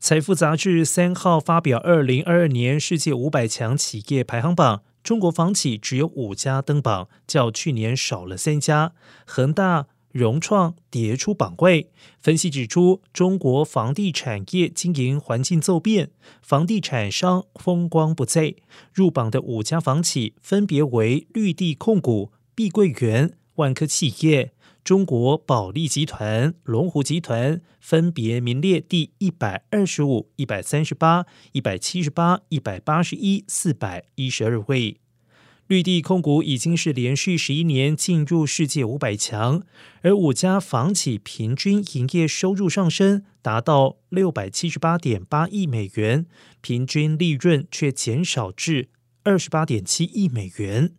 财富杂志三号发表二零二二年世界五百强企业排行榜，中国房企只有五家登榜，较去年少了三家。恒大、融创跌出榜位。分析指出，中国房地产业经营环境骤变，房地产商风光不再。入榜的五家房企分别为绿地控股、碧桂园、万科企业。中国保利集团、龙湖集团分别名列第一百二十五、一百三十八、一百七十八、一百八十一、四百一十二位。绿地控股已经是连续十一年进入世界五百强，而五家房企平均营业收入上升达到六百七十八点八亿美元，平均利润却减少至二十八点七亿美元。